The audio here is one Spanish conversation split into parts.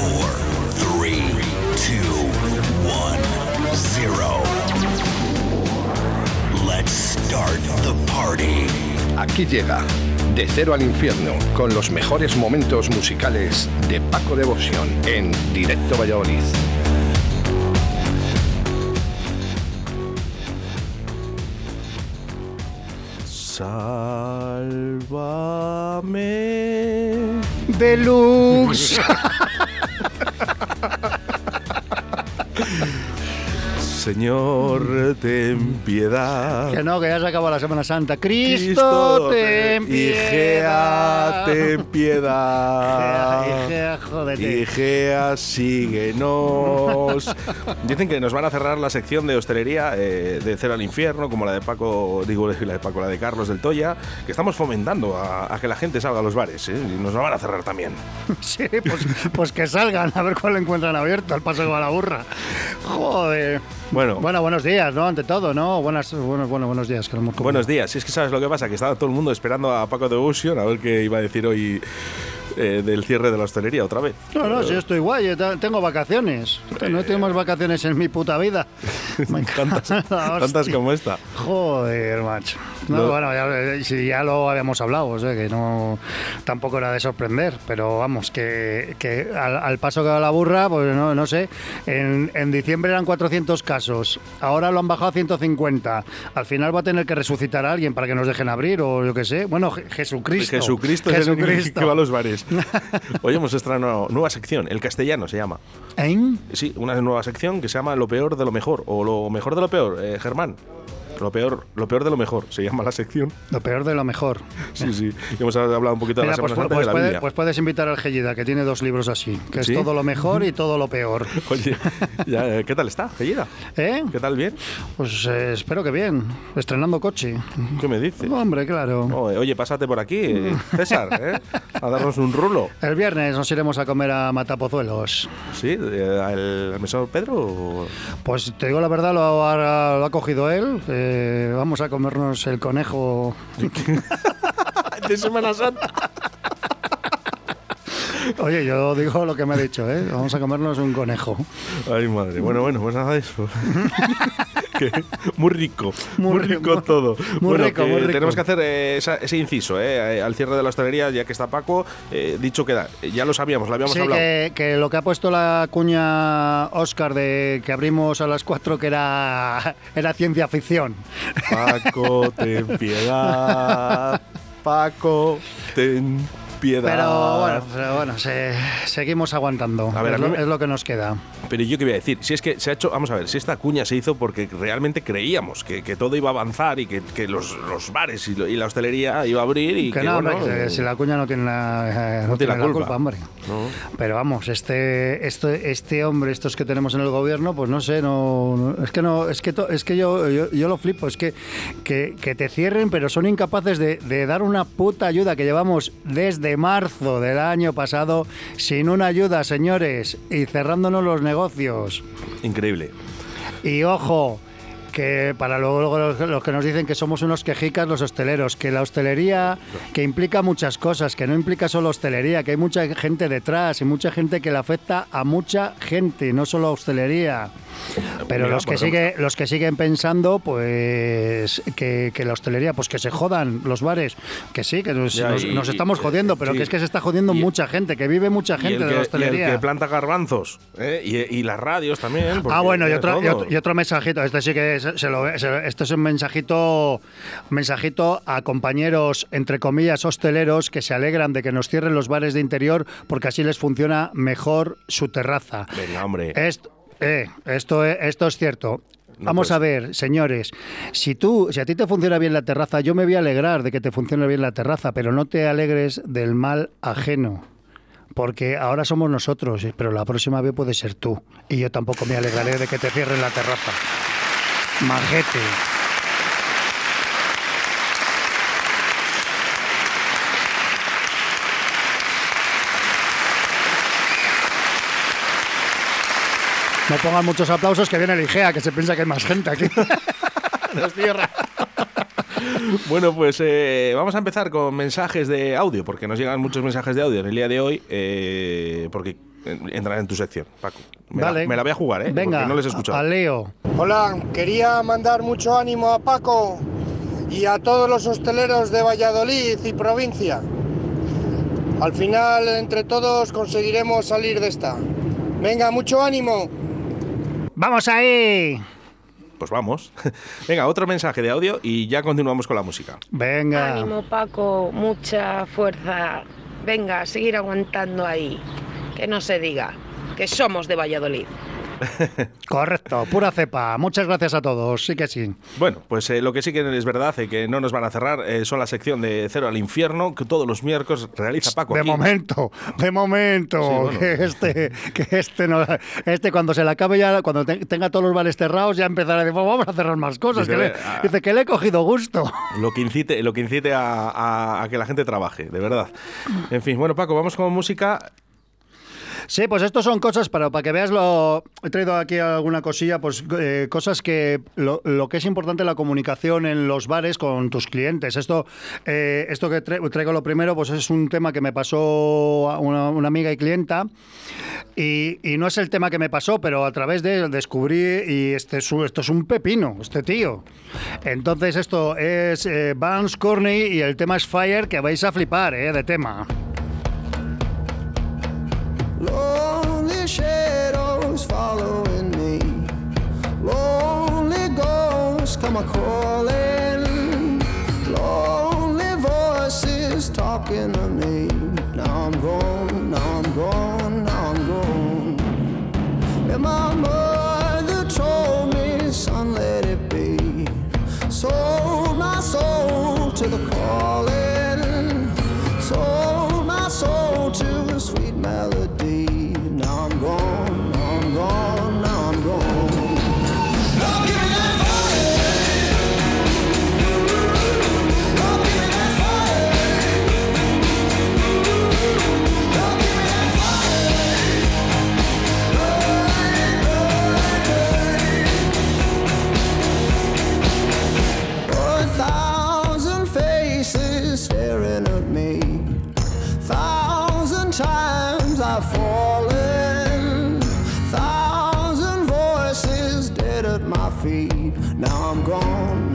four, three, two, one, zero. Let's start the party. Aquí llega De Cero al Infierno con los mejores momentos musicales de Paco Devoción en Directo Valladolid. Sálvame. Deluxe. Señor, ten piedad. que no, que ya se acabó la Semana Santa. Cristo, ten Igea, piedad. ten piedad. Igea, Igea, jódete. Igea, síguenos. Dicen que nos van a cerrar la sección de hostelería eh, de Cero al Infierno, como la de Paco, digo, la de Paco, la de Carlos del Toya, que estamos fomentando a, a que la gente salga a los bares, ¿eh? y nos la van a cerrar también. Sí, pues, pues que salgan a ver cuál encuentran abierto, al paso que va la burra. Joder. Bueno, Bueno, buenos días, ¿no? Ante todo, ¿no? Buenas, bueno, bueno, buenos días. Que. Buenos días. Si es que sabes lo que pasa, que estaba todo el mundo esperando a Paco de Ocean a ver qué iba a decir hoy eh, del cierre de la hostelería otra vez. No, no, si yo estoy guay, yo te- tengo vacaciones. No tenemos vacaciones en mi puta vida. tantas, tantas como esta. Joder, macho. No, bueno, ya, si ya lo habíamos hablado, o sea, que no tampoco era de sorprender, pero vamos, que, que al, al paso que va la burra, pues no, no sé, en, en diciembre eran 400 casos, ahora lo han bajado a 150, al final va a tener que resucitar a alguien para que nos dejen abrir, o yo qué sé, bueno, Je- Jesucristo. Jesucristo, es el Jesucristo. que va a los bares. Hoy hemos estrenado nueva sección, el castellano se llama. ¿Eh? Sí, una nueva sección que se llama Lo peor de lo mejor, o lo mejor de lo peor, eh, Germán. Lo peor, lo peor de lo mejor, se llama la sección. Lo peor de lo mejor. Sí, sí. Y hemos hablado un poquito de la pues, Semana Santa y pues de la puede- Biblia. pues puedes invitar al Gellida, que tiene dos libros así, que ¿Sí? es todo lo mejor y todo lo peor. Oye, ya, eh, ¿qué tal está, Gellida? ¿Eh? ¿Qué tal, bien? Pues eh, espero que bien. Estrenando coche. ¿Qué me dices? Hombre, claro. Oye, pásate por aquí, eh, César, ¿eh? a darnos un rulo. El viernes nos iremos a comer a Matapozuelos. ¿Sí? ¿Al, mesón Pedro? Pues te digo la verdad, lo ha, lo ha cogido él. Eh, vamos a comernos el conejo. de Semana Santa? Oye, yo digo lo que me ha dicho, ¿eh? Vamos a comernos un conejo. Ay, madre. Bueno, bueno, pues nada de eso. Que- muy rico, muy, Muy rico, rico. todo. Muy bueno, rico, muy rico. tenemos que hacer eh, esa- ese inciso, eh, eh, al cierre de la hostelería, ya que está Paco, eh, dicho queda. Ya lo sabíamos, lo habíamos Sí, hablado. que, que lo que ha puesto la cuña Oscar de que abrimos a las 4 que era, era ciencia ficción. Paco, ten piedad. Paco, ten piedad. Pero bueno, pero bueno se- seguimos aguantando. A ver, es, a lo, me- es lo que nos queda. Pero yo qué voy a decir, si es que se ha hecho, vamos a ver, si esta cuña se hizo porque realmente creíamos que, que todo iba a avanzar y que, que los, los bares y, lo- y la hostelería iba a abrir y Que que, no, bueno, hombre, si la cuña no tiene la, eh, no tiene la culpa. hombre. No. Pero vamos, este, este, este hombre, estos que tenemos en el gobierno, pues no sé, no, no- es que no, es que to- es que yo, yo, yo lo flipo, es que, que, que te cierren, pero son incapaces de, de dar una puta ayuda que llevamos desde marzo del año pasado sin una ayuda, señores, y cerrándonos los negocios. Increíble. Y ojo, que para luego, los, los que nos dicen que somos unos quejicas los hosteleros, que la hostelería, que implica muchas cosas, que no implica solo hostelería, que hay mucha gente detrás y mucha gente que le afecta a mucha gente, no solo a hostelería. Pero Mira, los que ejemplo- sigue, los que siguen pensando, pues que, que la hostelería, pues que se jodan los bares, que sí, que nos, Ya, nos- y- nos y- estamos jodiendo, pero sí. que es que se está jodiendo Y- mucha gente, que vive mucha Y gente el, de que, la y hostelería. el que planta garbanzos. ¿eh? Y, y las radios también. Ah, bueno, y otro, y otro, y otro mensajito. Este sí que se, se lo, se- esto es un mensajito, mensajito a compañeros, entre comillas, hosteleros que se alegran de que nos cierren los bares de interior porque así les funciona mejor su terraza. Venga, hombre. Esto, eh, esto, es- esto es cierto. No Vamos puede a ver, señores, si tú, si a ti te funciona bien la terraza, yo me voy a alegrar de que te funcione bien la terraza, pero no te alegres del mal ajeno. Porque ahora somos nosotros, pero la próxima vez puede ser tú. Y yo tampoco me alegraré de que te cierren la terraza. Majete. No pongan muchos aplausos que viene el IGEA, que se piensa que hay más gente aquí. Bueno, pues eh, vamos a empezar con mensajes de audio, porque nos llegan muchos mensajes de audio en el día de hoy, eh, porque entrar en tu sección, Paco. Me, Vale. la, me la voy a jugar, ¿eh? Venga, Porque no les he escuchado. a Leo. Hola, quería mandar mucho ánimo a Paco y a todos los hosteleros de Valladolid y provincia. Al final, entre todos, conseguiremos salir de esta. Venga, mucho ánimo. ¡Vamos ahí! Pues vamos. Venga, otro mensaje de audio y ya continuamos con la música. Venga. Ánimo Paco, mucha fuerza. Venga, a seguir aguantando ahí. Que no se diga que somos de Valladolid. Correcto, pura cepa. Muchas gracias a todos. Sí que sí. Bueno, pues eh, lo que sí que es verdad y que no nos van a cerrar eh, son la sección de Cero al Infierno que todos los miércoles realiza Paco. De aquí. momento, de momento. Sí, bueno. Que este, que este no, este cuando se le acabe ya, cuando te- tenga todos los bares cerrados, ya empezará a decir, "Pues vamos a cerrar más cosas. Dice, que le, "Ve, ah". dice que le he cogido gusto. Lo que incite, lo que incite a, a- a que la gente trabaje, de verdad. En fin, bueno, Paco, vamos con música. Sí, pues estos son cosas para, para que veas lo. He traído aquí alguna cosilla, pues eh, cosas que. Lo, lo que es importante la comunicación en los bares con tus clientes. Esto, eh, esto que tra- traigo lo primero, pues es un tema que me pasó una, una amiga y clienta. Y, y no es el tema que me pasó, pero a través de descubrí, y este esto es un pepino, este tío. Entonces, esto es eh, Vance Corney y el tema es Fire, que vais a flipar, eh, de tema. time I call it Times I've fallen. Thousand voices dead at my feet. Now I'm gone,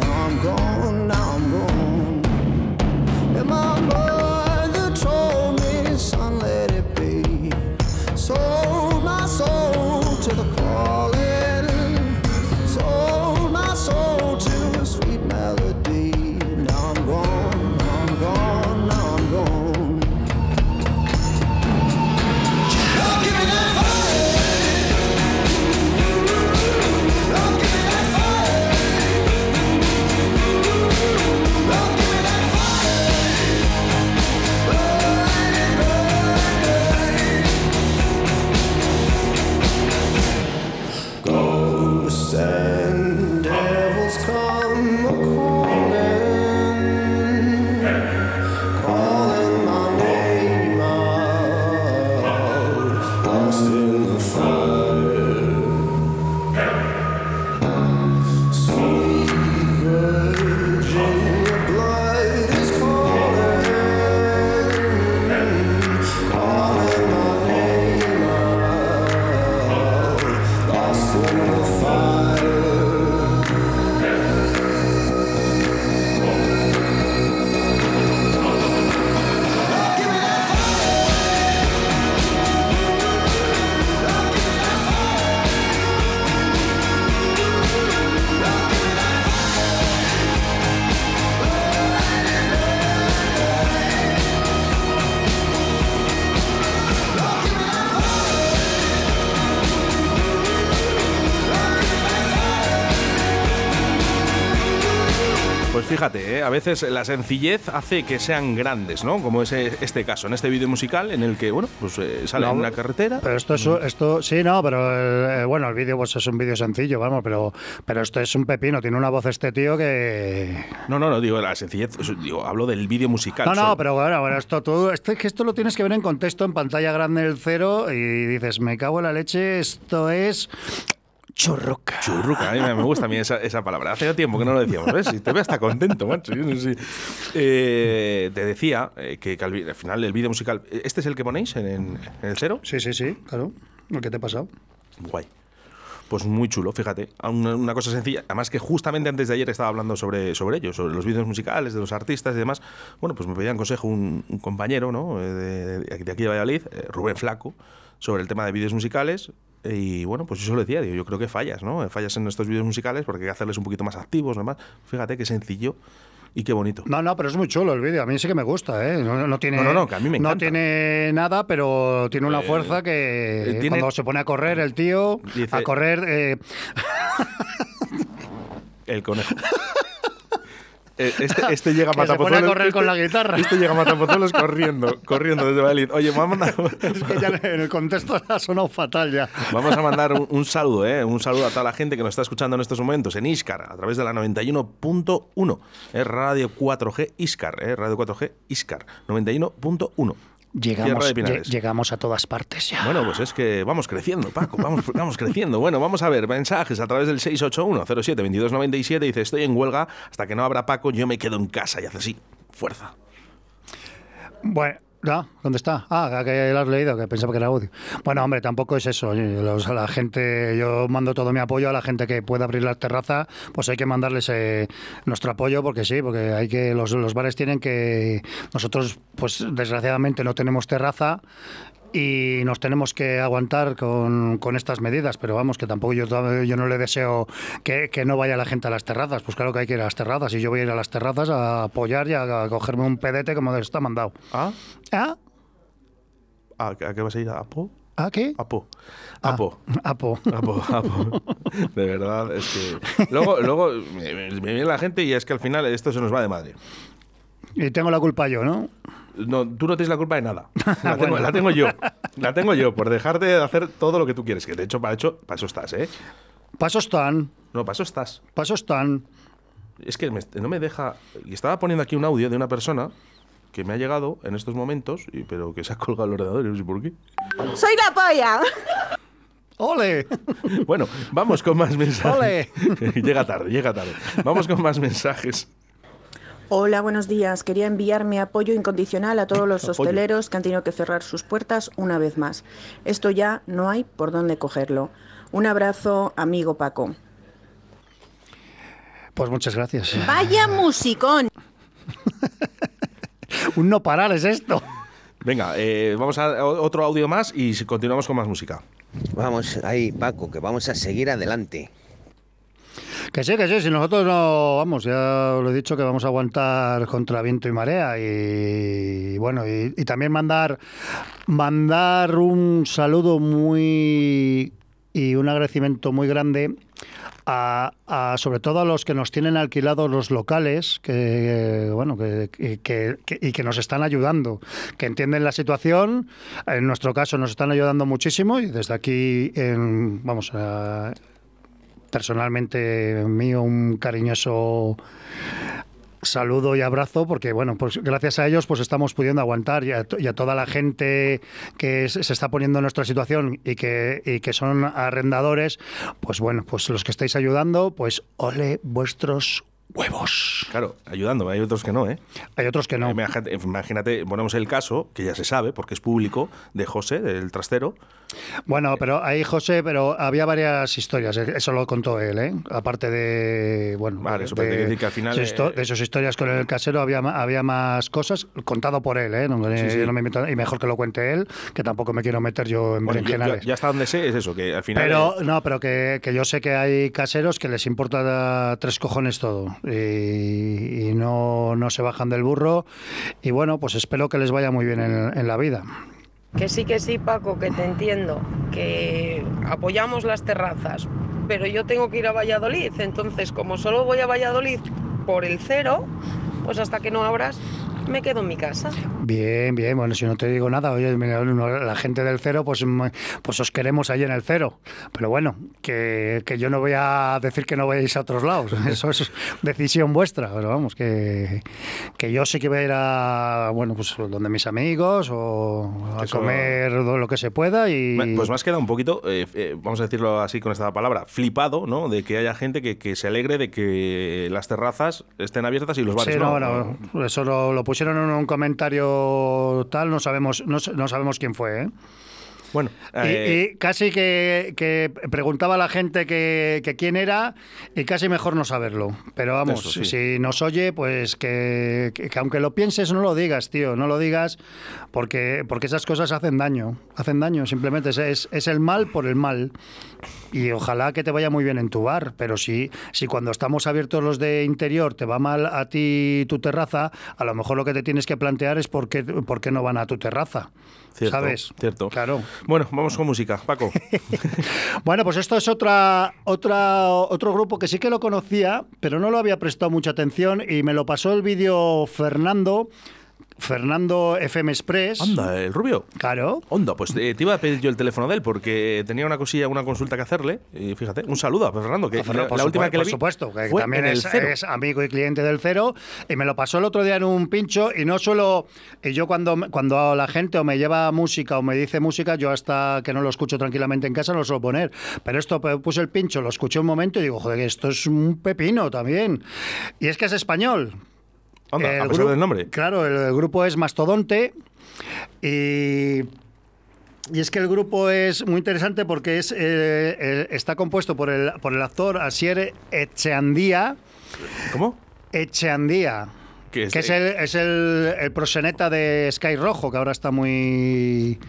a veces la sencillez hace que sean grandes, ¿no? Como es eh, este caso, en este vídeo musical en el que, bueno, pues eh, sale No, en una carretera. Pero esto es, esto, sí, no, pero el- eh, bueno, el vídeo pues es un vídeo sencillo, vamos, pero, pero esto es un pepino, tiene una voz este tío que... No, no, no, digo la sencillez, digo, hablo del vídeo musical. No, no, solo. pero bueno, bueno, esto, todo, esto, es que esto lo tienes que ver en contexto, en pantalla grande el cero, y dices, me cago en la leche, esto es... Churruca. Churruca, a mí me gusta a mí esa, esa palabra. Hace ya tiempo que no lo decíamos, ¿ves? Y te veo hasta contento, macho. Yo no sé. Eh, te decía eh, que, que al, final el vídeo musical... ¿Este es el que ponéis en, el cero? Sí, sí, sí, claro. ¿Lo que te ha pasado? Guay. Pues muy chulo, fíjate. Una, una cosa sencilla. Además que justamente antes de ayer estaba hablando sobre, sobre ello, sobre los vídeos musicales de los artistas y demás. Bueno, pues me pedía consejo un, un compañero ¿no? Eh, de, de aquí de Valladolid, eh, Rubén Flaco, sobre el tema de vídeos musicales. Y bueno, pues yo se lo decía, digo, yo creo que fallas, ¿no? Fallas en estos vídeos musicales porque hay que hacerles un poquito más activos, demás. Fíjate qué sencillo y qué bonito. No, no, pero es muy chulo el vídeo. A mí sí que me gusta, ¿eh? No, no- no tiene, No, no, no, que a mí me no encanta. tiene nada, pero tiene una fuerza que eh, tiene- cuando se pone a correr el tío, Dice- a correr... eh, El conejo. Eh, Este, este llega a Que se a correr con este- la guitarra. Este llega a Matapozuelos corriendo, corriendo desde Valladolid. Oye, me ha mandado- es que ya en el contexto ha sonado fatal ya. Vamos a mandar un, un saludo, ¿eh? un saludo a toda la gente que nos está escuchando en estos momentos en Iscar, a través de la 91.1, es Radio 4G Iscar, ¿eh? Radio 4G Iscar, 91.1. Llegamos, de llegamos a todas partes ya. Bueno, pues es que vamos creciendo, Paco, vamos, vamos creciendo. Bueno, vamos a ver, mensajes a través del 681-07-2297. Dice, estoy en huelga, hasta que no abra Paco, yo me quedo en casa y hace así, fuerza. Bueno, ¿ya? ¿dónde está? Ah, que lo has leído, que pensaba que era audio. Bueno, hombre, tampoco es eso. a la gente, yo mando todo mi apoyo a la gente que pueda abrir la terraza, pues hay que mandarles eh, nuestro apoyo, porque sí, porque hay que los, los bares tienen que. Nosotros, pues desgraciadamente no tenemos terraza. Y nos tenemos que aguantar con, con estas medidas, pero vamos, que tampoco yo, yo no le deseo que, que no vaya la gente a las terrazas. Pues claro que hay que ir a las terrazas, y yo voy a ir a las terrazas a apoyar y a, a cogerme un pedete como está mandado. ¿Ah? ¿Ah? ¿A, a qué vas a ir? ¿A Po? ¿A qué? Apo. Ah, Apo. Apo. Apo, apo. De verdad, es que. Luego, luego me viene la gente y es que al final esto se nos va de madre. Y tengo la culpa yo, ¿no? No, tú no tienes la culpa de nada. La, tengo, Bueno. la tengo yo. La tengo yo por dejarte de hacer todo lo que tú quieres. Que de hecho, para, hecho, para eso estás, ¿eh? Pasos están, No, para eso estás. pasos están. Es que me- no me deja. Y estaba poniendo aquí un audio de una persona que me ha llegado en estos momentos, y- pero que se ha colgado el ordenador y no sé por qué. ¡Soy la polla! ¡Ole! Bueno, vamos con más mensajes. ¡Ole! llega tarde, llega tarde. Vamos con más mensajes. Hola, buenos días. Quería enviar mi apoyo incondicional a todos los Apoyo. hosteleros que han tenido que cerrar sus puertas una vez más. Esto ya no hay por dónde cogerlo. Un abrazo, amigo Paco. Pues muchas gracias. Vaya musicón. Un no parar es esto. Venga, eh, vamos a otro audio más y si- continuamos con más música. Vamos ahí, Paco, que vamos a seguir adelante. Que sí, que sí, si nosotros no, vamos, ya lo he dicho que vamos a aguantar contra viento y marea y, bueno, y, también mandar, mandar un saludo muy y un agradecimiento muy grande a, a- sobre todo a los que nos tienen alquilados los locales que bueno que- que- que- y que nos están ayudando que entienden la situación. En nuestro caso nos están ayudando muchísimo y desde aquí en, vamos a personalmente mío un cariñoso saludo y abrazo porque bueno pues gracias a ellos pues estamos pudiendo aguantar y a, to- y a toda la gente que se está poniendo en nuestra situación y que, y que son arrendadores pues bueno pues los que estáis ayudando pues ole vuestros huevos Claro, ayudando, hay otros que no, ¿eh? hay otros que no imagínate, ponemos el caso, que ya se sabe, porque es público, de José, del trastero. Bueno, pero ahí José, pero había varias historias, eh, eso lo contó él, ¿eh? Aparte de, bueno, Vale, de, decir que al final, de eh, de sus historias con el casero había, había más cosas, contado por él, ¿eh? No, Sí, sí. yo no me meto- y mejor que lo cuente él, que tampoco me quiero meter yo en Bueno, berenjenales. yo- ya hasta donde sé es eso, que al final. Pero no, pero que, que yo sé que hay caseros que les importa tres cojones todo y, y no, no se bajan del burro. Y bueno, pues espero que les vaya muy bien en, en la vida. Que sí, que sí, Paco, que te entiendo, que apoyamos las terrazas, pero yo tengo que ir a Valladolid, entonces como solo voy a Valladolid por el cero, pues hasta que no abras, me quedo en mi casa. Bien, bien, bueno, si no te digo nada, oye, mira, no, la gente del cero, pues, mm, pues os queremos ahí en el cero. Pero bueno, que, que yo no voy a decir que no vayáis a otros lados, eso es decisión vuestra, pero vamos, que, que yo sí que voy a ir a, bueno, pues donde mis amigos o a Eso- comer lo que se pueda y... Pues me has quedado un poquito, eh, eh, vamos a decirlo así con esta palabra, flipado, ¿no? De que haya gente que, que se alegre de que las terrazas estén abiertas y los bares Sí, no. no, bueno, eso lo, lo pusieron un comentario tal, no sabemos, no, no sabemos quién fue, ¿eh? Bueno, Y- eh, y, casi que, que preguntaba a la gente que, que quién era y casi mejor no saberlo. Pero vamos, Eso sí. si nos oye, pues que aunque lo pienses, no lo digas, tío, no lo digas porque, porque esas cosas hacen daño, hacen daño, simplemente es, es, es el mal por el mal. Y ojalá que te vaya muy bien en tu bar, pero si, si cuando estamos abiertos los de interior te va mal a ti tu terraza, a lo mejor lo que te tienes que plantear es por qué, por qué no van a tu terraza. Cierto, ¿Sabes? Cierto. Claro. Bueno, vamos con música, Paco. Bueno, pues esto es otra, otra, otro grupo que sí que lo conocía, pero no lo había prestado mucha atención y me lo pasó el vídeo Fernando, Fernando FM Express. Anda, el rubio. Claro. Onda, pues eh, te iba a pedir yo el teléfono de él porque tenía una cosilla, una consulta que hacerle. Y fíjate, un saludo a Fernando, que A Fernando, la, por la última que le por vi supuesto, que fue también en el es, cero. es amigo y cliente del cero. Y me lo pasó el otro día en un pincho. Y no solo. Y yo, cuando, cuando la gente o me lleva música o me dice música, yo hasta que no lo escucho tranquilamente en casa no lo suelo poner. Pero esto pues, puse el pincho, lo escuché un momento y digo, joder, esto es un pepino también. Y es que es español. Onda, a El pesar gru- del nombre. Claro, el, el grupo es Mastodonte y, y es que el grupo es muy interesante porque es, eh, eh, está compuesto por el, por el actor Asier Echeandía. ¿Cómo? Echeandía. Que es- que es, el, es el, el proseneta de Sky Rojo, que ahora está muy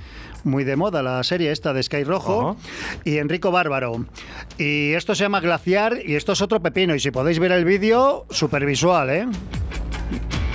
muy de moda la serie esta de Sky Rojo y Enrico Bárbaro. Y esto se llama Glaciar y esto es otro pepino y si podéis ver el vídeo, super visual, ¿eh? you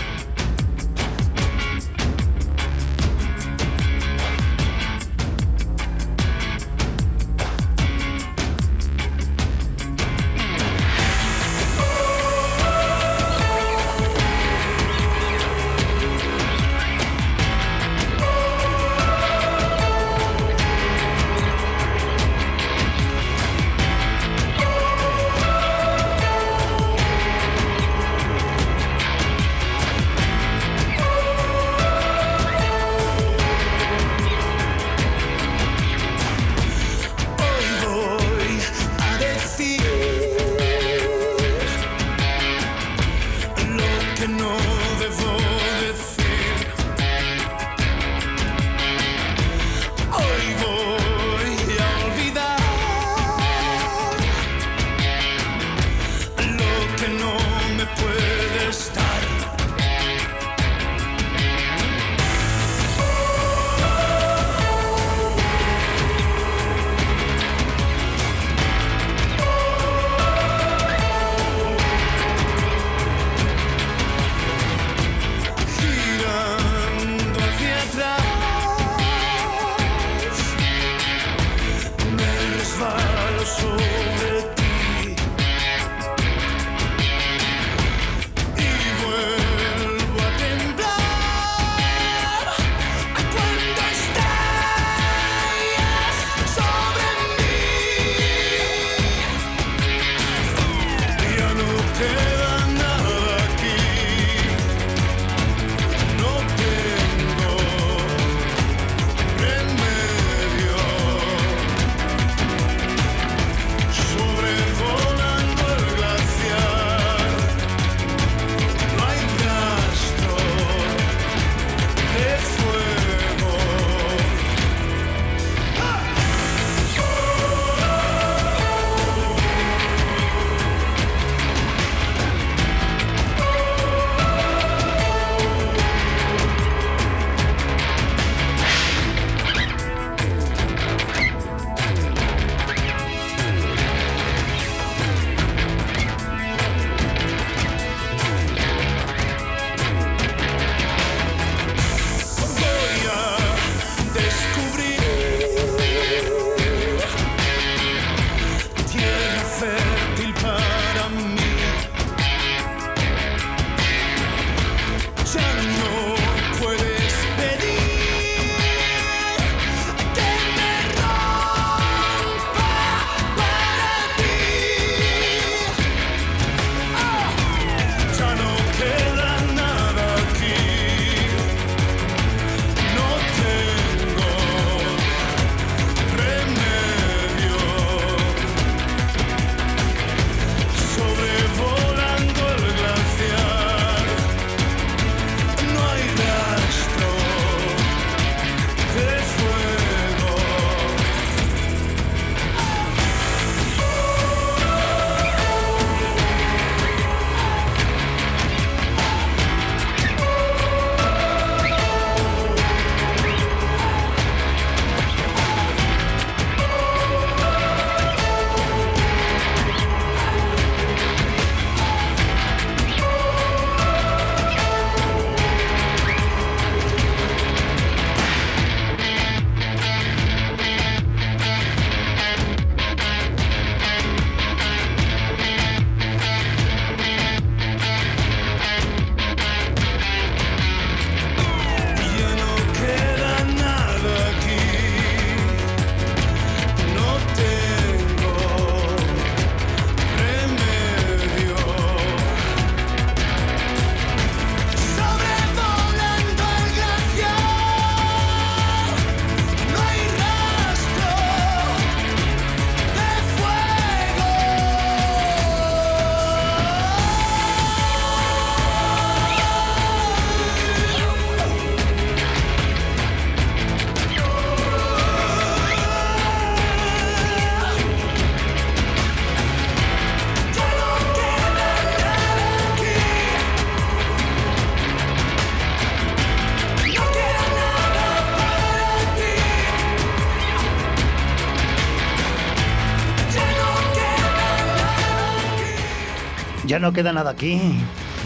no queda nada aquí.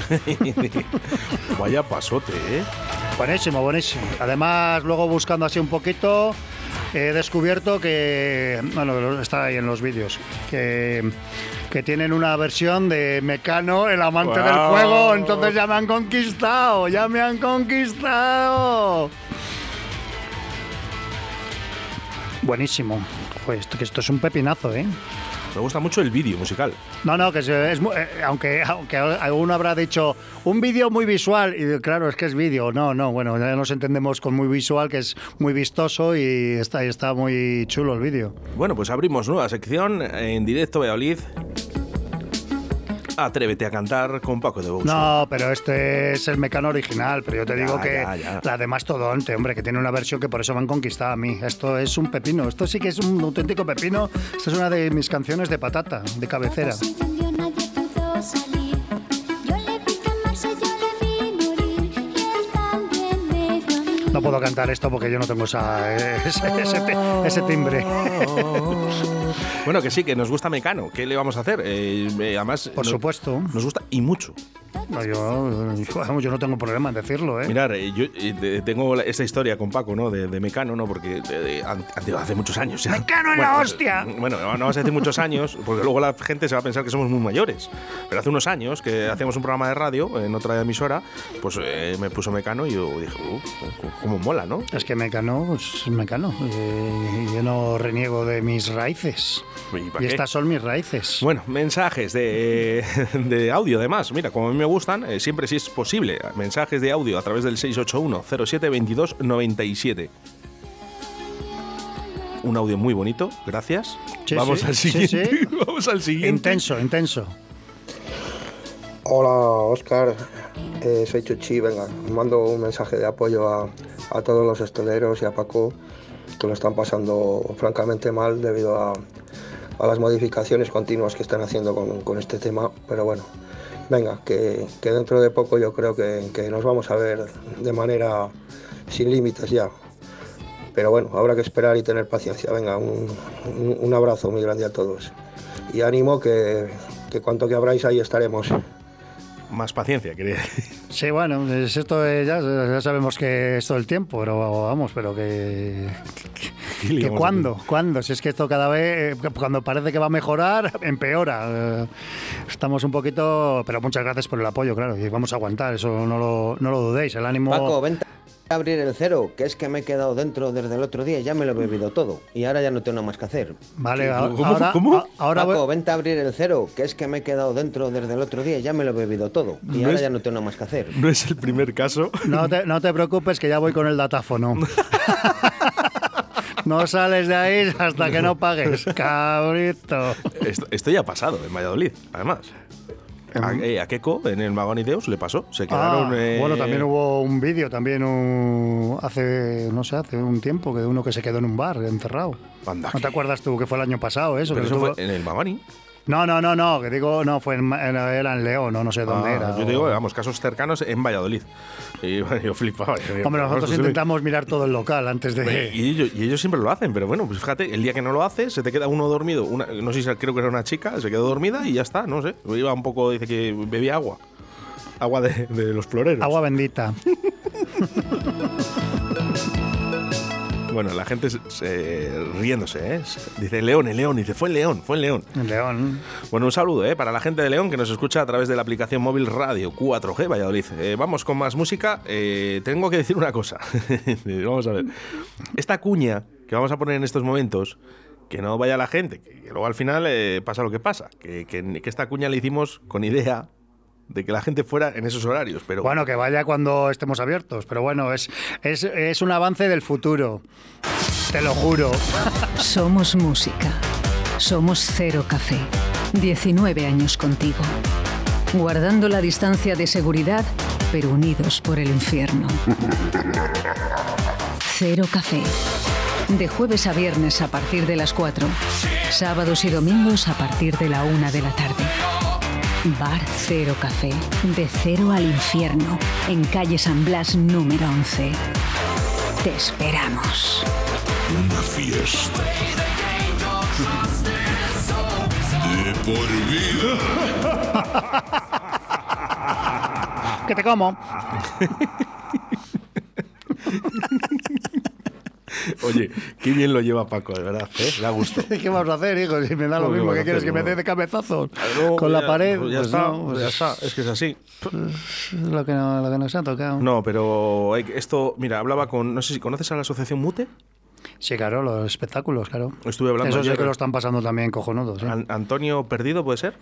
Vaya pasote, ¿eh? Buenísimo, buenísimo. Además, luego buscando así un poquito, he descubierto que, bueno, está ahí en los vídeos, que, que tienen una versión de Mecano, el amante del fuego. Entonces ya me han conquistado, ya me han conquistado. Buenísimo. Pues esto, que esto es un pepinazo, ¿eh? Me gusta mucho el vídeo musical. No, no, que es, es eh, aunque, aunque alguno habrá dicho un vídeo muy visual, y claro, es que es vídeo. No, no, bueno, ya nos entendemos con muy visual, que es muy vistoso y está, está muy chulo el vídeo. Bueno, pues abrimos nueva sección en directo Valladolid. Atrévete a cantar con Paco de Bouso. No, pero este es el mecano original, pero yo te Ya, digo que ya, ya. la de Mastodonte, hombre, que tiene una versión que por eso me han conquistado a mí. Esto es un pepino, esto sí que es un auténtico pepino. Esta es una de mis canciones de patata, de cabecera. Puedo cantar esto porque yo no tengo esa, ese, ese ti- ese timbre. Bueno, que sí, que nos gusta Mecano. ¿Qué le vamos a hacer? Eh, eh, además, Por supuesto. Nos gusta y mucho. No, yo, vamos, yo no tengo problema en decirlo, ¿eh? Mirar, eh, yo eh, tengo esta historia con Paco, ¿no? De, de Mecano, ¿no? Porque eh, hace muchos años ya. ¡Mecano en la hostia! Bueno, no vas a decir muchos años, porque luego la gente se va a pensar que somos muy mayores. Pero hace unos años que hacíamos un programa de radio en otra emisora, pues eh, me puso Mecano y yo dije, uh, cómo mola, ¿no? Es que Mecano, pues es Mecano. Eh, yo no reniego de mis raíces. ¿Y estas son mis raíces. Bueno, mensajes de, de audio además. Mira, como a mí me gustan, eh, siempre si es posible, mensajes de audio a través del 681-0722-97. Un audio muy bonito, gracias. Sí, Vamos sí, al sí, siguiente. sí. Vamos al siguiente. Intenso, intenso. Hola Oscar, Eh, soy Chuchi, venga, mando un mensaje de apoyo a, a todos los esteleros y a Paco que lo están pasando francamente mal debido a, a las modificaciones continuas que están haciendo con, con este tema, pero bueno, venga, que, que dentro de poco yo creo que, que nos vamos a ver de manera sin límites ya. Pero bueno, habrá que esperar y tener paciencia. Venga, un, un- un abrazo muy grande a todos. Y ánimo que, que cuanto que abráis ahí estaremos. Más paciencia, quería decir. Sí, bueno, es esto de- ya, ya sabemos que es todo el tiempo, pero vamos, pero que. ¿Qué le que a ¿Cuándo? ¿Cuándo? Si es que esto cada vez, eh, cuando parece que va a mejorar, empeora. Estamos un poquito. Pero muchas gracias por el apoyo, claro, y vamos a aguantar, eso no lo, no lo dudéis. El ánimo. Paco, vente a abrir el cero, que es que me he quedado dentro desde el otro día y ya me lo he bebido todo. Y ahora ya no tengo nada más que hacer. Vale, ¿Cómo? ahora, ¿Cómo? a- ahora voy- Paco, vente a abrir el cero, que es que me he quedado dentro desde el otro día y ya me lo he bebido todo. Y No ahora es- ya no tengo nada más que hacer. No es el primer caso. No te, no te preocupes que ya voy con el datáfono. No sales de ahí hasta que no pagues, cabrito. Esto, esto ya ha pasado en Valladolid, además. A, eh, a en el Magonideus, le pasó. Se quedaron. Ah, eh, Bueno, también hubo un vídeo, también un- hace, no sé, hace un tiempo, que de uno que se quedó en un bar encerrado. Anda, ¿No te acuerdas tú que fue el año pasado eso? Pero que eso estuvo- fue en el Magoni. No, no, no, no, que digo, no, fue en, era en León, o no sé dónde Ah, era. Yo o- digo, vamos, casos cercanos en Valladolid. Y bueno, yo flipaba. Yo Hombre, nosotros intentamos mirar todo el local antes de... Y ellos, y ellos siempre lo hacen, pero bueno, pues fíjate, el día que no lo hace, se te queda uno dormido. Una, no sé si creo que era una chica, se quedó dormida y ya está, no sé. Iba un poco, dice que bebía agua. Agua de, de los floreros. Agua bendita. Bueno, la gente se- se- riéndose, ¿eh? Dice León, el León, dice, fue en León, fue en León. En León. Bueno, un saludo ¿eh? para la gente de León que nos escucha a través de la aplicación móvil Radio 4G Valladolid. Eh, vamos con más música. Eh, tengo que decir una cosa. vamos a ver. Esta cuña que vamos a poner en estos momentos, que no vaya la gente, que, que luego al final eh, pasa lo que pasa. Que, que- que esta cuña la hicimos con idea de que la gente fuera en esos horarios. Pero Bueno, que vaya cuando estemos abiertos, pero bueno, es, es, es un avance del futuro. Te lo juro. Somos música. Somos Cero Café. 19 años contigo. Guardando la distancia de seguridad, pero unidos por el infierno. Cero Café. De jueves a viernes a partir de las 4. Sábados y domingos a partir de la 1 de la tarde. Bar Cero Café. De cero al infierno. En calle San Blas número 11. Te esperamos. Una fiesta de Por vida. Que te como. Oye, qué bien lo lleva Paco, de verdad, ¿eh? Da gusto. ¿Qué vamos a hacer, hijo? Si me da lo ¿Cómo que mismo, ¿qué quieres? hacer? ¿Que me dé de cabezazos? No, Con la pared. pues ya Pues está, no, pues ya está, es que es así. Lo que, no- lo que nos ha tocado. No, pero hay esto, mira, hablaba con, no sé si conoces a la asociación Mute. Sí, claro, los espectáculos, claro. Estuve hablando Eso sí ayer- que lo están pasando también cojonudos. ¿eh? An- Antonio Perdido, ¿puede ser?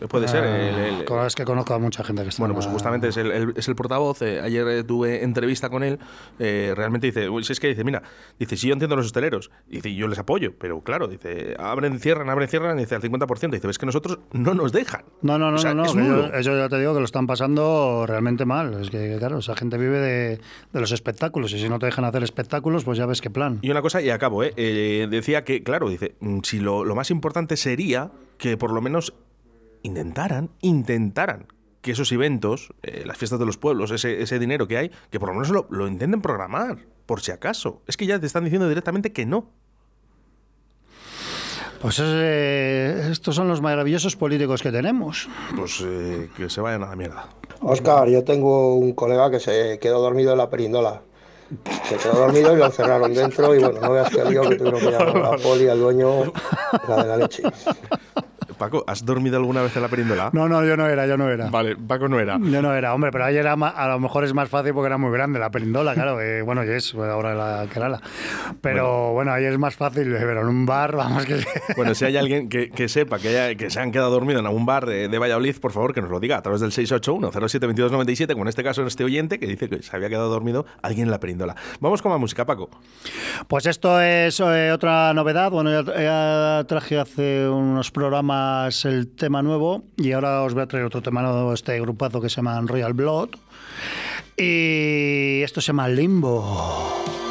Eh, puede ser. Ah, el- el- Es que conozco a mucha gente que está. Bueno, pues justamente es el, el- es el portavoz. eh, ayer tuve entrevista con él. realmente dice, "Uy, si es que dice, mira, dice, si yo entiendo a los hosteleros, dice, yo les apoyo, pero claro, dice, abren, cierran, abren, cierran, dice al 50%. Dice, ves que nosotros no nos dejan. No, no, no, O sea, no, no, eso ya te digo que lo están pasando realmente mal. Es que, claro, esa gente vive de, de los espectáculos y si no te dejan hacer espectáculos, pues ya ves qué plan. Y una cosa, y acabo, ¿eh? Eh, decía que, claro, dice, mm, si lo, lo más importante sería que por lo menos intentaran, intentaran que esos eventos, eh, las fiestas de los pueblos, ese, ese dinero que hay, que por lo menos lo, lo intenten programar, por si acaso. Es que ya te están diciendo directamente que no. Pues es, eh, estos son los maravillosos políticos que tenemos. Pues eh, que se vayan a la mierda. Oscar, yo tengo un colega que se quedó dormido en la perindola. Se quedó dormido y lo encerraron dentro y bueno, no veas que lío que tuvieron que llamar a la poli, al dueño, la de la leche. Paco, ¿has dormido alguna vez en la perindola? No, no, yo no era, yo no era. Vale, Paco no era. Yo no era, hombre, pero ayer a lo mejor es más fácil porque era muy grande la perindola, claro. que, bueno, y es ahora la Kerala. Pero bueno, ayer es más fácil, eh, pero en un bar, vamos que. Bueno, si hay alguien que, que sepa que, haya- que se han quedado dormidos en algún bar eh, de Valladolid, por favor que nos lo diga a través del 681-072297, con este caso en este oyente que dice que se había quedado dormido alguien en la perindola. Vamos con la música, Paco. Pues esto es eh, otra novedad. Bueno, ya, ya traje hace unos programas el tema nuevo y ahora os voy a traer otro tema nuevo, este grupazo que se llama Royal Blood. Y esto se llama Limbo.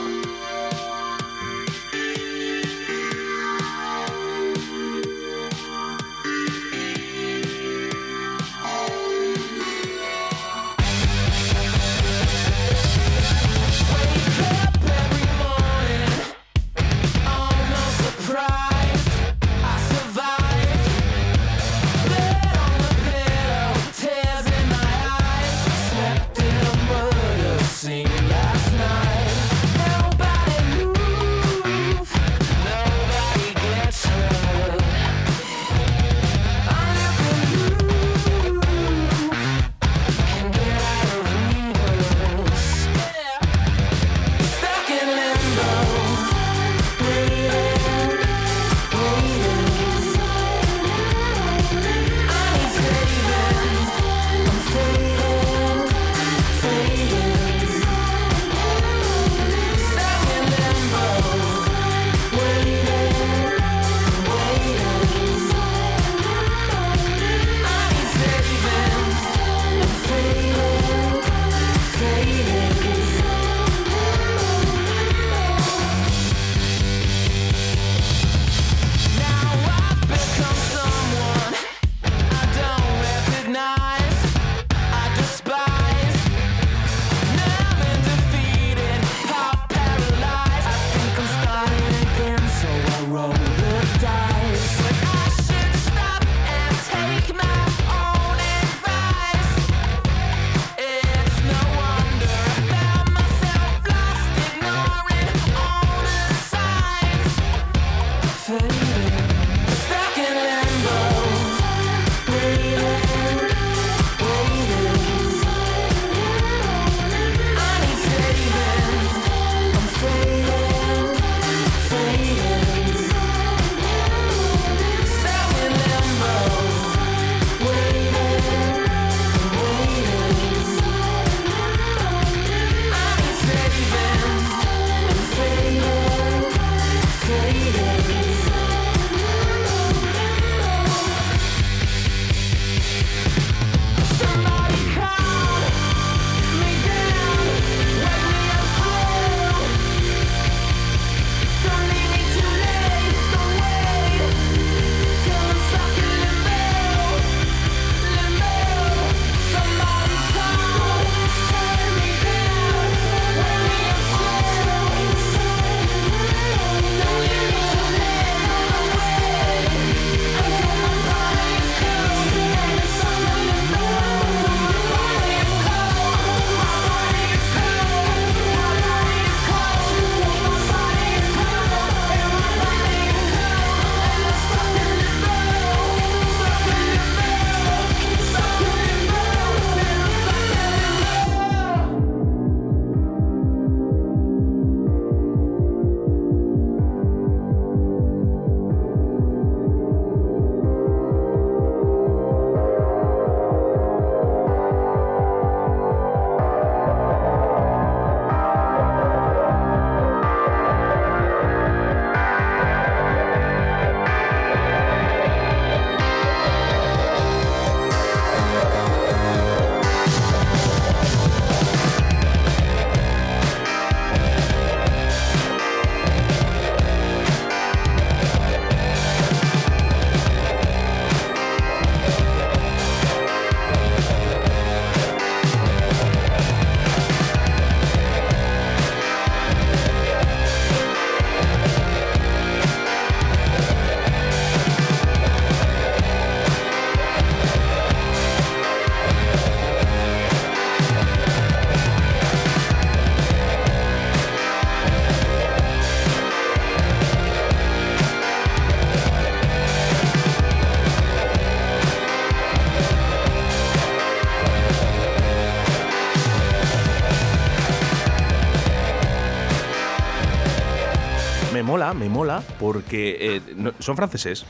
Porque eh, no- son franceses.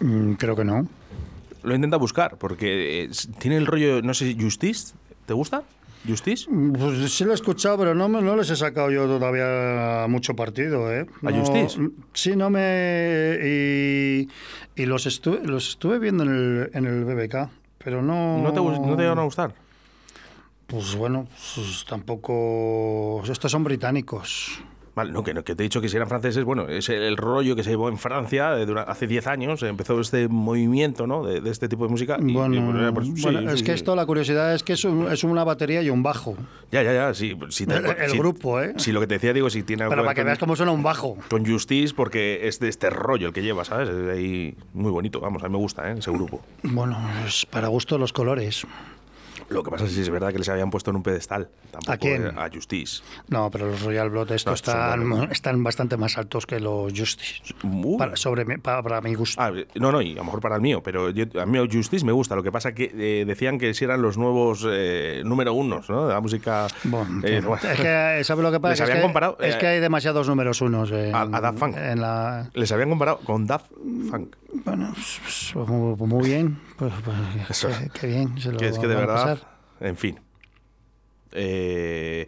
Mm, creo que no. Lo intenta buscar, porque eh, s- tiene el rollo, no sé, Justice. ¿Te gusta? ¿Justice? Pues sí lo he escuchado, pero no, me- no les he sacado yo todavía mucho partido, ¿eh? ¿A No- Justice? Sí, no me... Y, y los, estuve, los estuve viendo en el, en el BBK, pero no... ¿No te, gus- no te a gustar? Pues bueno, pues tampoco... Estos son británicos. Vale, no que, no, que te he dicho que si eran franceses, bueno, es el, rollo que se llevó en Francia eh, hace 10 años, empezó este movimiento, ¿no? De, de este tipo de música. y- y, Bueno, bueno, pues, sí, bueno, sí, es que esto, la curiosidad es que es, un- es una batería y un bajo. Ya, ya, ya, sí. Si te- El- el si- grupo, ¿eh? Si lo que te decía, digo, si tiene algo Pero para que veas cómo suena un bajo. Con Justice, porque es de este rollo el que lleva, ¿sabes? Es ahí muy bonito, vamos, a mí me gusta, ¿eh? Ese grupo. Bueno, es para gusto los colores. Lo que pasa es que es verdad que les habían puesto en un pedestal. Tampoco ¿A quién? A Justice. No, pero los Royal Blood estos No, están, están bastante más altos que los Justice. Para, sobre, mi- para, para mi gusto. Ah, no, no, y a lo mejor para el mío, pero yo- a mí Justice me gusta. Lo que pasa que eh, decían que si eran los nuevos eh, número unos, ¿no? De la música. eh, bueno. Es que, ¿sabes lo que pasa? Les Es que, comparado, es eh, que hay demasiados números unos en, a, a Daft en la... Les habían comparado con Daft Punk. Bueno, pues, pues, pues muy bien. Pues, pues, Eso. qué, qué bien. se lo Que es que de verdad, pasar. en fin. Eh,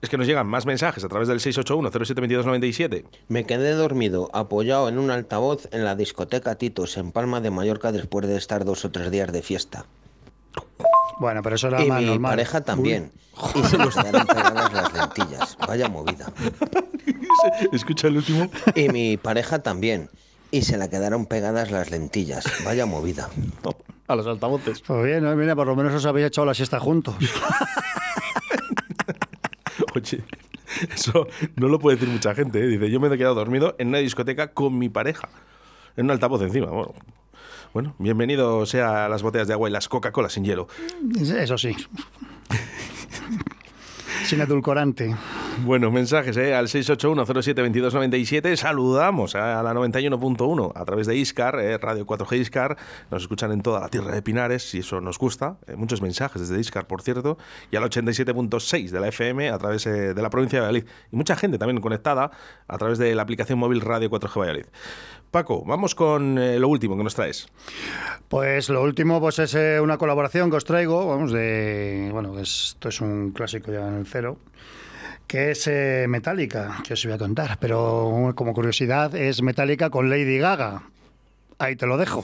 es que nos llegan más mensajes a través del 681-072297. Me quedé dormido, apoyado en un altavoz en la discoteca Titos, en Palma de Mallorca, después de estar dos o tres días de fiesta. Bueno, pero eso era Y más mi normal. pareja también. Y se nos quedaron pegadas las lentillas. Vaya movida. Escucha el último. Y mi pareja también. Y se le quedaron pegadas las lentillas. Vaya movida. A los altavoces. Pues bien, ¿no? mira, por lo menos os habéis echado la siesta juntos. Oye, eso no lo puede decir mucha gente. ¿eh? Dice, yo me he quedado dormido en una discoteca con mi pareja. En un altavoz encima. Bueno, bueno bienvenido sea a las botellas de agua y las Coca-Cola sin hielo. Eso sí. Sin edulcorante. Bueno, mensajes ¿eh? al 681-07-2297. Saludamos a la 91.1 a través de Iscar, eh, Radio 4G Iscar. Nos escuchan en toda la tierra de Pinares y eso nos gusta. Eh, muchos mensajes desde Iscar, por cierto. Y al 87.6 de la FM a través eh, de la provincia de Valladolid. Y mucha gente también conectada a través de la aplicación móvil Radio 4G Valladolid. Paco, vamos con eh, lo último que nos traes. Pues lo último pues es eh, una colaboración que os traigo, vamos, de... Bueno, esto es un clásico ya en el cero, que es eh, Metallica, que os voy a contar. Pero como curiosidad, es Metallica con Lady Gaga. Ahí te lo dejo.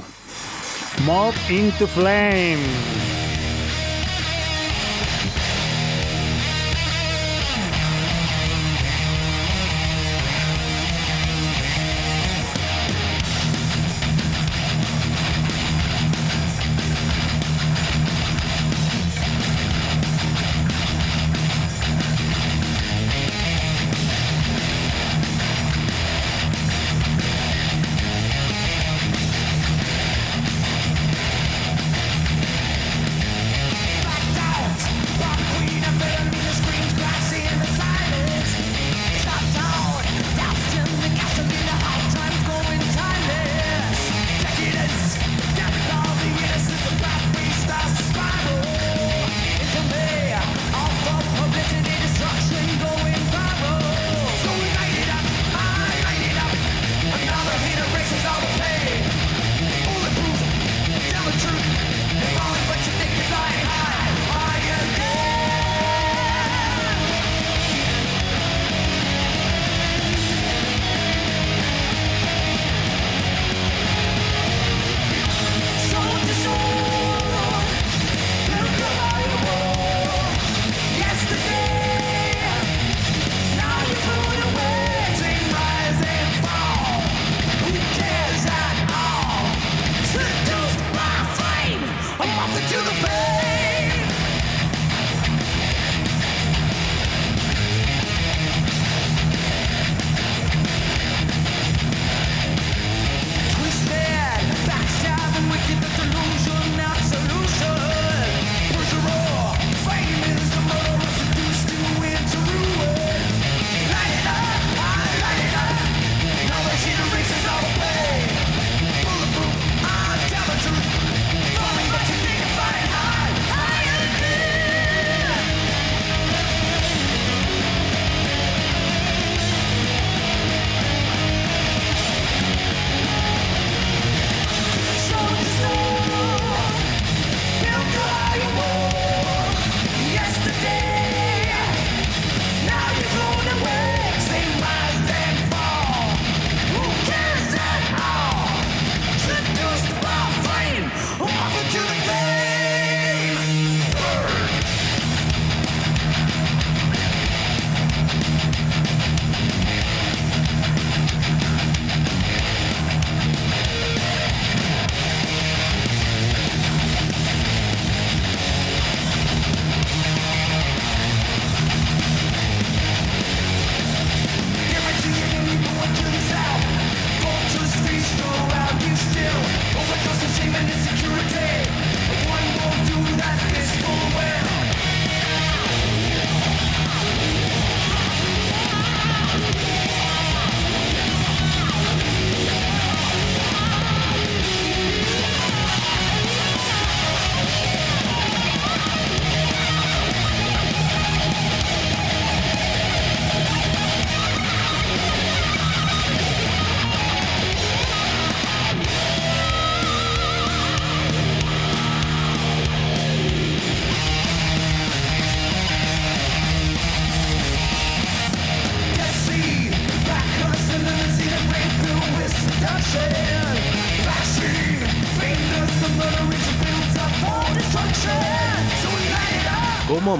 Mob into Flame.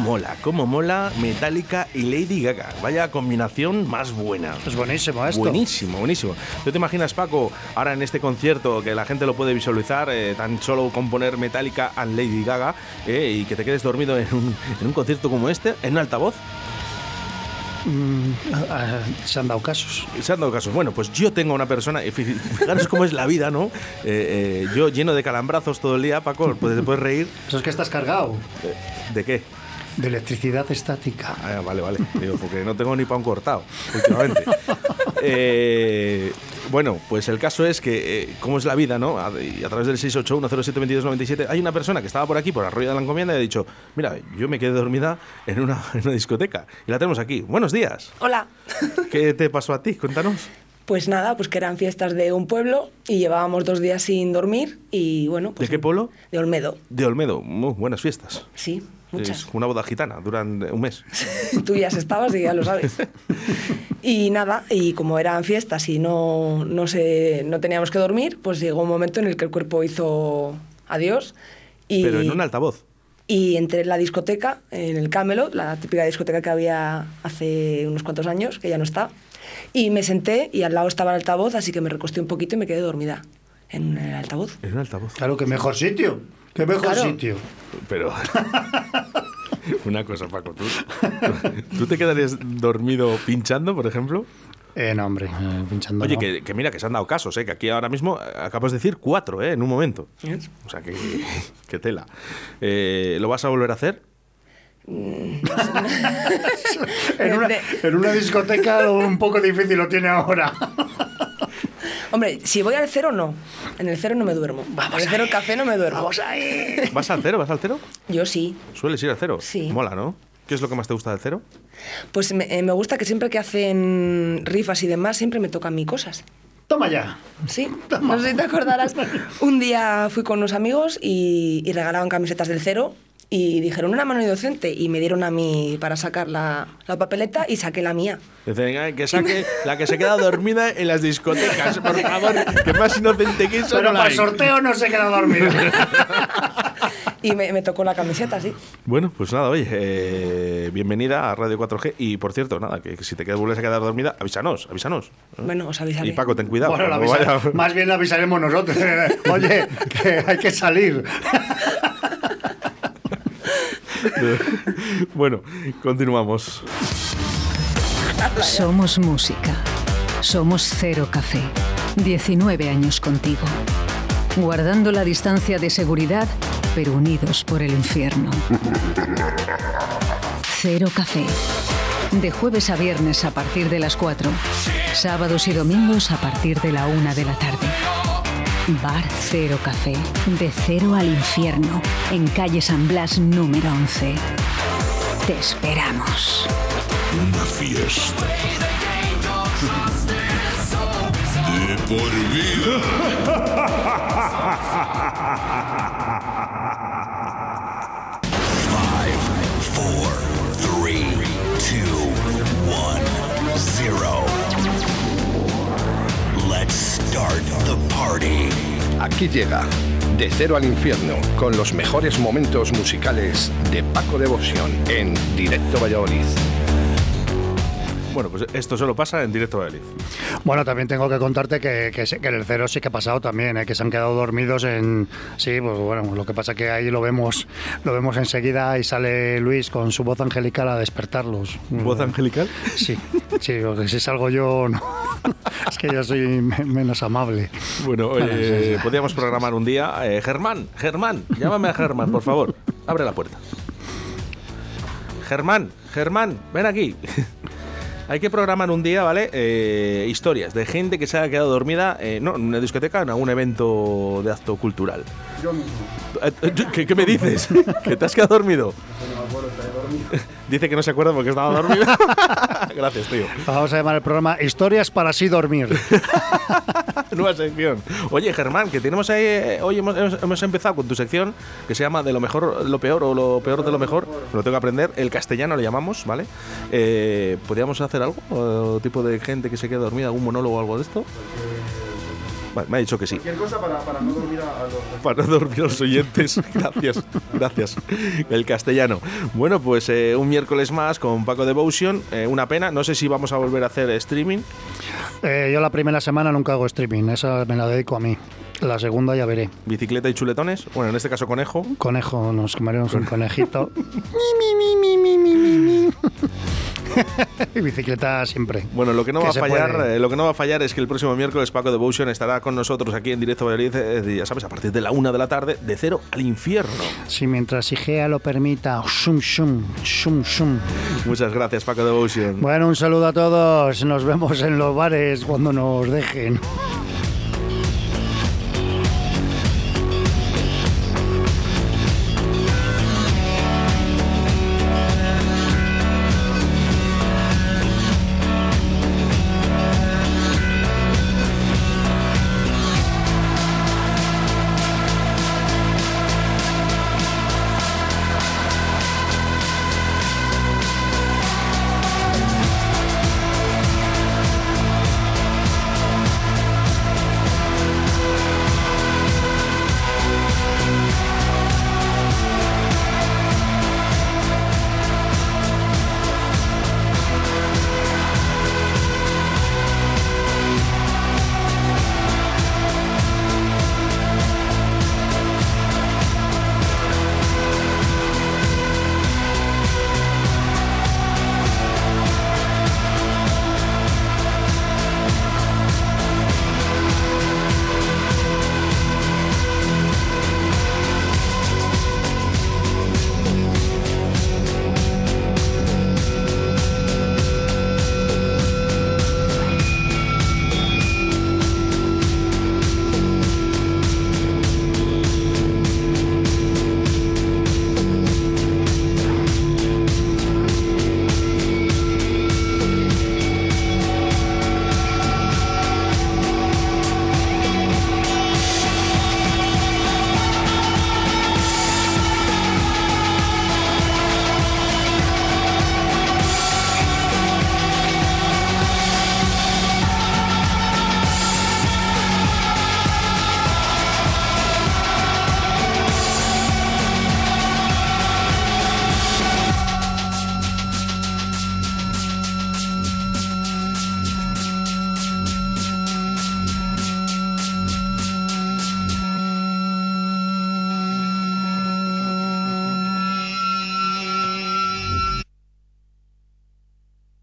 Mola, cómo mola Metallica y Lady Gaga. Vaya combinación más buena. Es buenísimo esto. Buenísimo, buenísimo. ¿Tú te imaginas, Paco, ahora en este concierto que la gente lo puede visualizar, eh, tan solo componer Metallica and Lady Gaga eh, y que te quedes dormido en un, en un concierto como este, en un altavoz? Mm, se han dado casos. Se han dado casos. Bueno, pues yo tengo una persona, fijaros cómo es la vida, ¿no? Eh, eh, yo lleno de calambrazos todo el día, Paco, pues te puedes reír. Eso es que estás cargado. ¿De qué? De electricidad estática. Ah, vale, vale. Digo, porque no tengo ni pan cortado últimamente. Eh, bueno, pues el caso es que, eh, ¿cómo es la vida, no? A, y a través del 681072297 hay una persona que estaba por aquí, por Arroyo de la Encomienda, y ha dicho, mira, yo me quedé dormida en una, en una discoteca. Y la tenemos aquí. Buenos días. Hola. ¿Qué te pasó a ti? Cuéntanos. Pues nada, pues que eran fiestas de un pueblo y llevábamos dos días sin dormir y bueno, ¿De pues qué pueblo? de Olmedo. De Olmedo. Muy buenas fiestas. Sí, muchas. Es una boda gitana, duran un mes. Tú ya estabas y ya lo sabes. Y nada, y como eran fiestas y no, no, se, no teníamos que dormir, pues llegó un momento en el que el cuerpo hizo adiós. Y, Pero en un altavoz. y entré en la discoteca, en el Camelot, la típica discoteca que había hace unos cuantos años, que ya no está. Y me senté y al lado estaba el altavoz, así que me recosté un poquito y me quedé dormida en el altavoz. En un altavoz. Claro, que mejor sitio. Qué mejor Claro. sitio. Pero. Una cosa, Paco, ¿tú, ¿tú te quedarías dormido pinchando, por ejemplo? Eh, no, hombre, eh, pinchando. Oye, no. que, que mira, que se han dado casos, ¿eh? que aquí ahora mismo acabas de decir cuatro, ¿eh? en un momento. O sea, que, que tela. Eh, ¿Lo vas a volver a hacer? en, una, en una discoteca un poco difícil lo tiene ahora. Hombre, si voy al cero, no. En el cero no me duermo. en el cero café no me duermo. Vamos ahí. ¿Vas al cero? ¿Vas al cero? Yo sí. ¿Sueles ir al cero? Sí. Mola, ¿no? ¿Qué es lo que más te gusta del cero? Pues me, eh, me gusta que siempre que hacen rifas y demás, siempre me tocan a mí cosas. Toma ya. Sí, no sé si te acordarás. Un día fui con unos amigos y, y regalaban camisetas del cero y dijeron una mano inocente y me dieron a mí para sacar la, la papeleta y saqué la mía. Dicen, "Ay, que saque la que se queda dormida en las discotecas, por favor, que más inocente que eso Pero no la para el hay". sorteo no se queda dormido. Y me, me tocó la camiseta, sí. Bueno, pues nada, oye, eh, bienvenida a Radio 4G. Y por cierto, nada, que, que si te quedas, vuelves a quedar dormida, avísanos, avísanos. ¿eh? Bueno, os avisaré. Y Paco, ten cuidado. Bueno, la avisa- vaya- más bien la avisaremos nosotros. Oye, que hay que salir. bueno, continuamos. Somos música. Somos Cero Café. 19 años contigo. Guardando la distancia de seguridad, pero unidos por el infierno. Cero Café. De jueves a viernes a partir de las 4. Sábados y domingos a partir de la 1 de la tarde. Bar Cero Café. De cero al infierno. En calle San Blas número 11. Te esperamos. Una fiesta. De por vida. Five, four, three, two, one, zero. Let's start the party. Aquí llega De Cero al Infierno con los mejores momentos musicales de Paco Devoción en Directo Valladolid. Bueno, pues esto solo pasa en directo a Valladolid. Bueno, también tengo que contarte que, que, sí- que en el cero sí que ha pasado también, ¿eh? que se han quedado dormidos en... Sí, pues bueno, lo que pasa que ahí lo vemos lo vemos enseguida y sale Luis con su voz angelical a despertarlos. ¿Voz angelical? Sí, sí, porque si salgo yo, no. es que yo soy me- menos amable. Bueno, sí. podríamos programar un día. eh, Germán, Germán, llámame a Germán, por favor. Abre la puerta. Germán, Germán, ven aquí. Hay que programar un día, ¿vale? Eh, historias de gente que se haya quedado dormida, eh, no en una discoteca, en algún evento de acto cultural. Eh, eh, ¿Qué, qué me dices? ¿Que te has quedado dormido? Dice que no se acuerda porque estaba dormido. Gracias, tío. Vamos a llamar el programa Historias para así dormir. Nueva sección. Oye, Germán, que tenemos ahí. eh, Hoy hemos, hemos- hemos empezado con tu sección que se llama De lo mejor, lo peor o lo peor de lo mejor. Lo tengo que aprender. El castellano le llamamos, ¿vale? Eh, ¿Podríamos hacer algo? Eh, ¿Tipo de gente que se queda dormida? ¿Algún monólogo o algo de esto? Vale, me ha dicho que sí. Cualquier cosa para, para no dormir a, a los... Para no dormir a los oyentes. Gracias, gracias. El castellano. Bueno, pues eh, un miércoles más con Paco Devotion. Eh, una pena. No sé si vamos a volver a hacer streaming. Eh, yo la primera semana nunca hago streaming, esa me la dedico a mí. La segunda ya veré. ¿Bicicleta y chuletones? Bueno, en este caso conejo. Conejo, nos comeremos un conejito. mi, mi, mi, mi, mi, mi, mi. y bicicleta siempre. Bueno, lo que no Que va a fallar, eh, lo que no va a fallar es que el próximo miércoles Paco Devotion estará con nosotros aquí en directo Valladolid, eh, ya sabes, a partir de la una de la tarde, de cero al infierno. Si mientras Igea lo permita. Shum, shum, shum, shum. Muchas gracias, Paco Devotion. Bueno, un saludo a todos. Nos vemos en los bares cuando nos dejen.